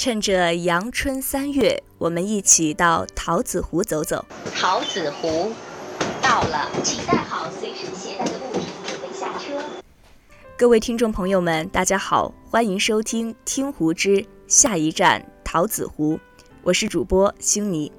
趁着阳春三月，我们一起到桃子湖走走。桃子湖到了，请带好随身携带的物品，准备下车。各位听众朋友们，大家好，欢迎收听《听湖之下一站桃子湖》，我是主播星妮。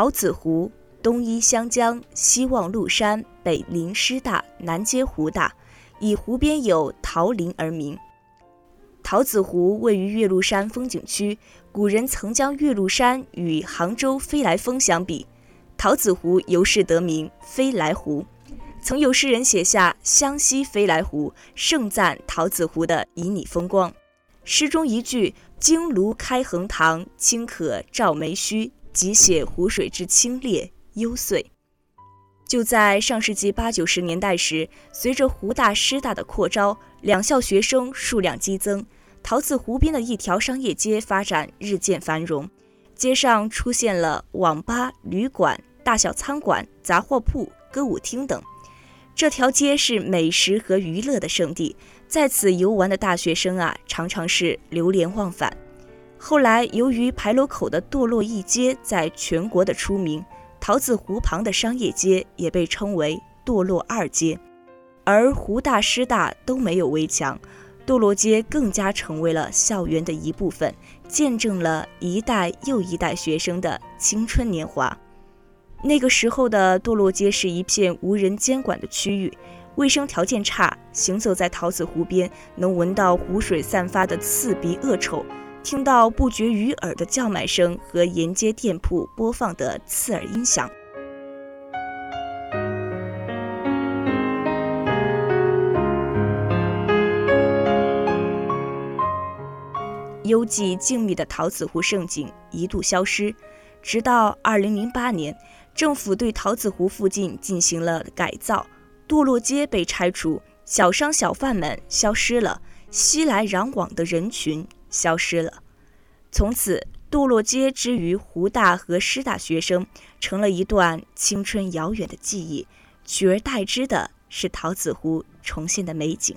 桃子湖东依湘江，西望麓山，北临师大，南接湖大，以湖边有桃林而名。桃子湖位于岳麓山风景区，古人曾将岳麓山与杭州飞来峰相比，桃子湖由是得名飞来湖。曾有诗人写下“湘西飞来湖”，盛赞桃子湖的旖旎风光。诗中一句“京庐开横塘，清可照梅须”。即写湖水之清冽幽邃。就在上世纪八九十年代时，随着湖大师大的扩招，两校学生数量激增，桃子湖边的一条商业街发展日渐繁荣，街上出现了网吧、旅馆、大小餐馆、杂货铺、歌舞厅等。这条街是美食和娱乐的圣地，在此游玩的大学生啊，常常是流连忘返。后来，由于牌楼口的堕落一街在全国的出名，桃子湖旁的商业街也被称为堕落二街。而湖大师大都没有围墙，堕落街更加成为了校园的一部分，见证了一代又一代学生的青春年华。那个时候的堕落街是一片无人监管的区域，卫生条件差，行走在桃子湖边，能闻到湖水散发的刺鼻恶臭。听到不绝于耳的叫卖声和沿街店铺播放的刺耳音响，幽寂静谧的桃子湖盛景一度消失，直到2008年，政府对桃子湖附近进行了改造，堕落街被拆除，小商小贩们消失了，熙来攘往的人群。消失了，从此杜洛街之于湖大和师大学生，成了一段青春遥远的记忆，取而代之的是桃子湖重现的美景。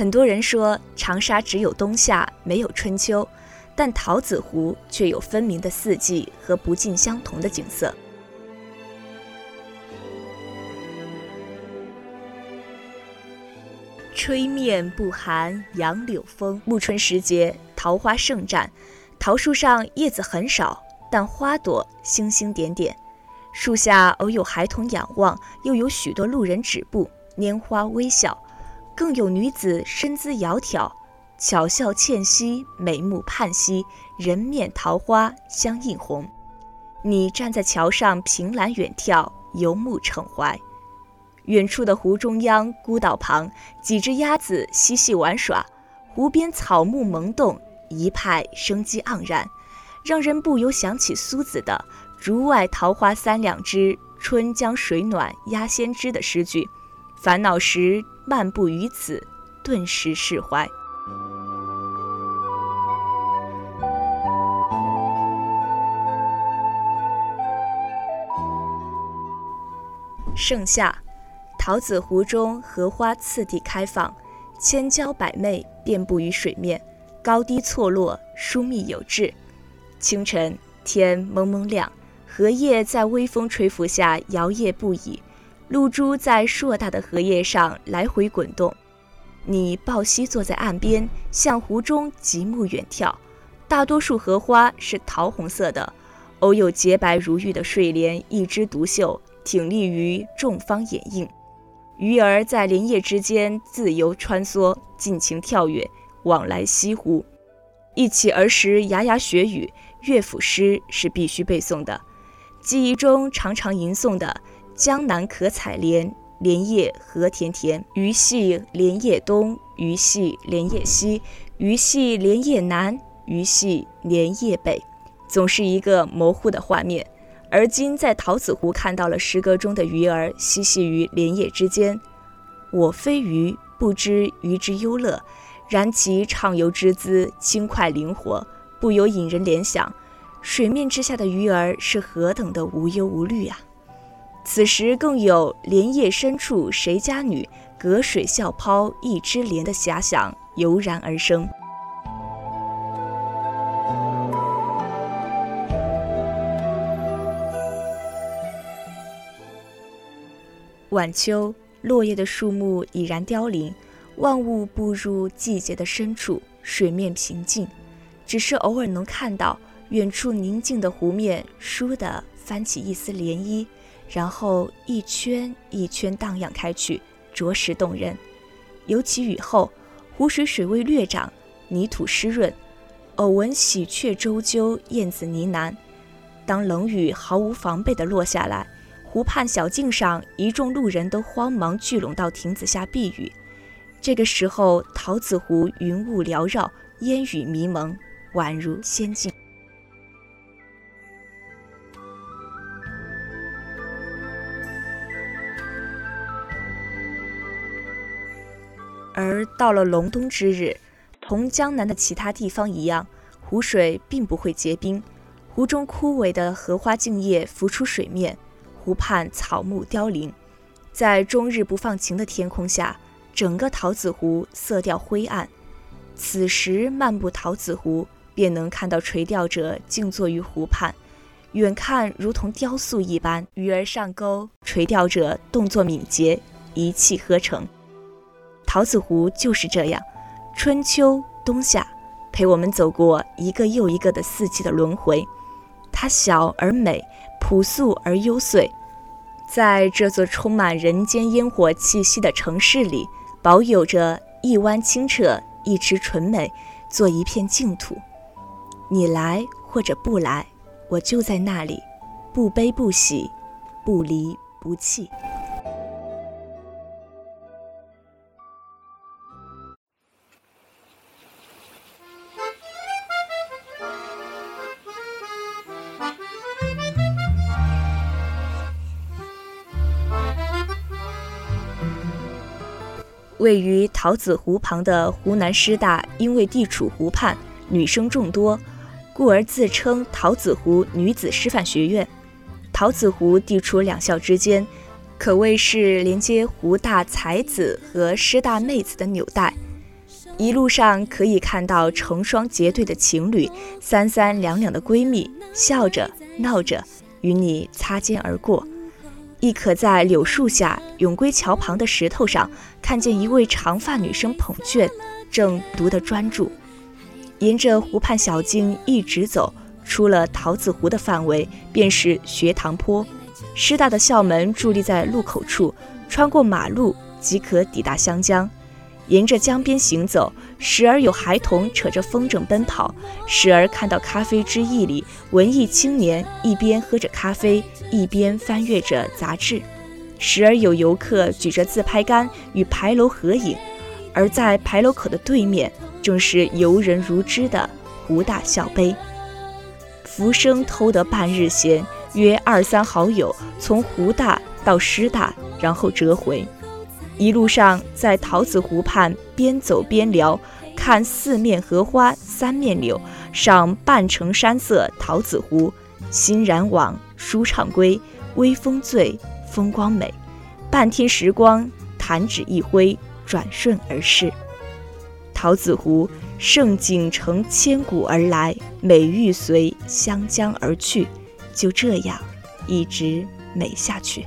很多人说长沙只有冬夏，没有春秋，但桃子湖却有分明的四季和不尽相同的景色。吹面不寒杨柳风，暮春时节桃花盛绽，桃树上叶子很少，但花朵星星点点，树下偶有孩童仰望，又有许多路人止步，拈花微笑。更有女子身姿窈窕，巧笑倩兮，美目盼兮，人面桃花相映红。你站在桥上凭栏远眺，游目骋怀。远处的湖中央孤岛旁，几只鸭子嬉戏玩耍，湖边草木萌动，一派生机盎然，让人不由想起苏子的“竹外桃花三两枝，春江水暖鸭先知”的诗句。烦恼时漫步于此，顿时释怀。盛夏，桃子湖中荷花次第开放，千娇百媚遍布于水面，高低错落，疏密有致。清晨，天蒙蒙亮，荷叶在微风吹拂下摇曳不已。露珠在硕大的荷叶上来回滚动，你抱膝坐在岸边，向湖中极目远眺。大多数荷花是桃红色的，偶有洁白如玉的睡莲一枝独秀，挺立于众芳掩映。鱼儿在莲叶之间自由穿梭，尽情跳跃，往来西湖。忆起儿时牙牙学语，乐府诗是必须背诵的，记忆中常常吟诵的。江南可采莲，莲叶何田田。鱼戏莲叶东，鱼戏莲叶西，鱼戏莲叶南，鱼戏莲叶北，总是一个模糊的画面。而今在桃子湖看到了诗歌中的鱼儿嬉戏于莲叶之间，我非鱼，不知鱼之忧乐，然其畅游之姿轻快灵活，不由引人联想，水面之下的鱼儿是何等的无忧无虑啊！此时更有莲叶深处谁家女，隔水笑抛一枝莲的遐想油然而生。晚秋，落叶的树木已然凋零，万物步入季节的深处，水面平静，只是偶尔能看到远处宁静的湖面，倏地翻起一丝涟漪，然后一圈一圈荡漾开去，着实动人。尤其雨后，湖水水位略涨，泥土湿润，偶闻喜鹊啁啾，燕子呢喃。当冷雨毫无防备地落下来。湖畔小径上，一众路人都慌忙聚拢到亭子下避雨。这个时候，桃子湖云雾缭绕，烟雨迷蒙，宛如仙境。到了隆冬之日，同江南的其他地方一样，湖水并不会结冰，湖中枯萎的荷花茎叶浮出水面。湖畔草木凋零，在终日不放晴的天空下，整个桃子湖色调灰暗。此时漫步桃子湖，便能看到垂钓者静坐于湖畔，远看如同雕塑一般，鱼儿上钩，垂钓者动作敏捷，一气呵成。桃子湖就是这样，春秋冬夏，陪我们走过一个又一个的四季的轮回。它小而美。朴素而幽邃，在这座充满人间烟火气息的城市里，保有着一湾清澈，一池纯美，做一片净土。你来或者不来，我就在那里，不悲不喜，不离不弃。位于桃子湖旁的湖南师大，因为地处湖畔，女生众多，故而自称桃子湖女子师范学院。桃子湖地处两校之间，可谓是连接湖大才子和师大妹子的纽带。一路上可以看到成双结对的情侣，三三两两的闺蜜，笑着闹着与你擦肩而过。亦可在柳树下永归桥旁的石头上，看见一位长发女生捧卷，正读得专注。沿着湖畔小径一直走，出了桃子湖的范围，便是学堂坡。师大的校门伫立在路口处，穿过马路即可抵达湘江。沿着江边行走，时而有孩童扯着风筝奔跑，时而看到咖啡之意里文艺青年一边喝着咖啡，一边翻阅着杂志；时而有游客举着自拍杆与牌楼合影，而在牌楼口的对面，正是游人如织的湖大校碑。浮生偷得半日闲，约二三好友从湖大到师大，然后折回。一路上在桃子湖畔边走边聊，看四面荷花三面柳，赏半城山色桃子湖，欣然往，舒畅归，微风醉，风光美，半天时光弹指一挥，转瞬而逝。桃子湖盛景承千古而来，美玉随湘江而去，就这样一直美下去。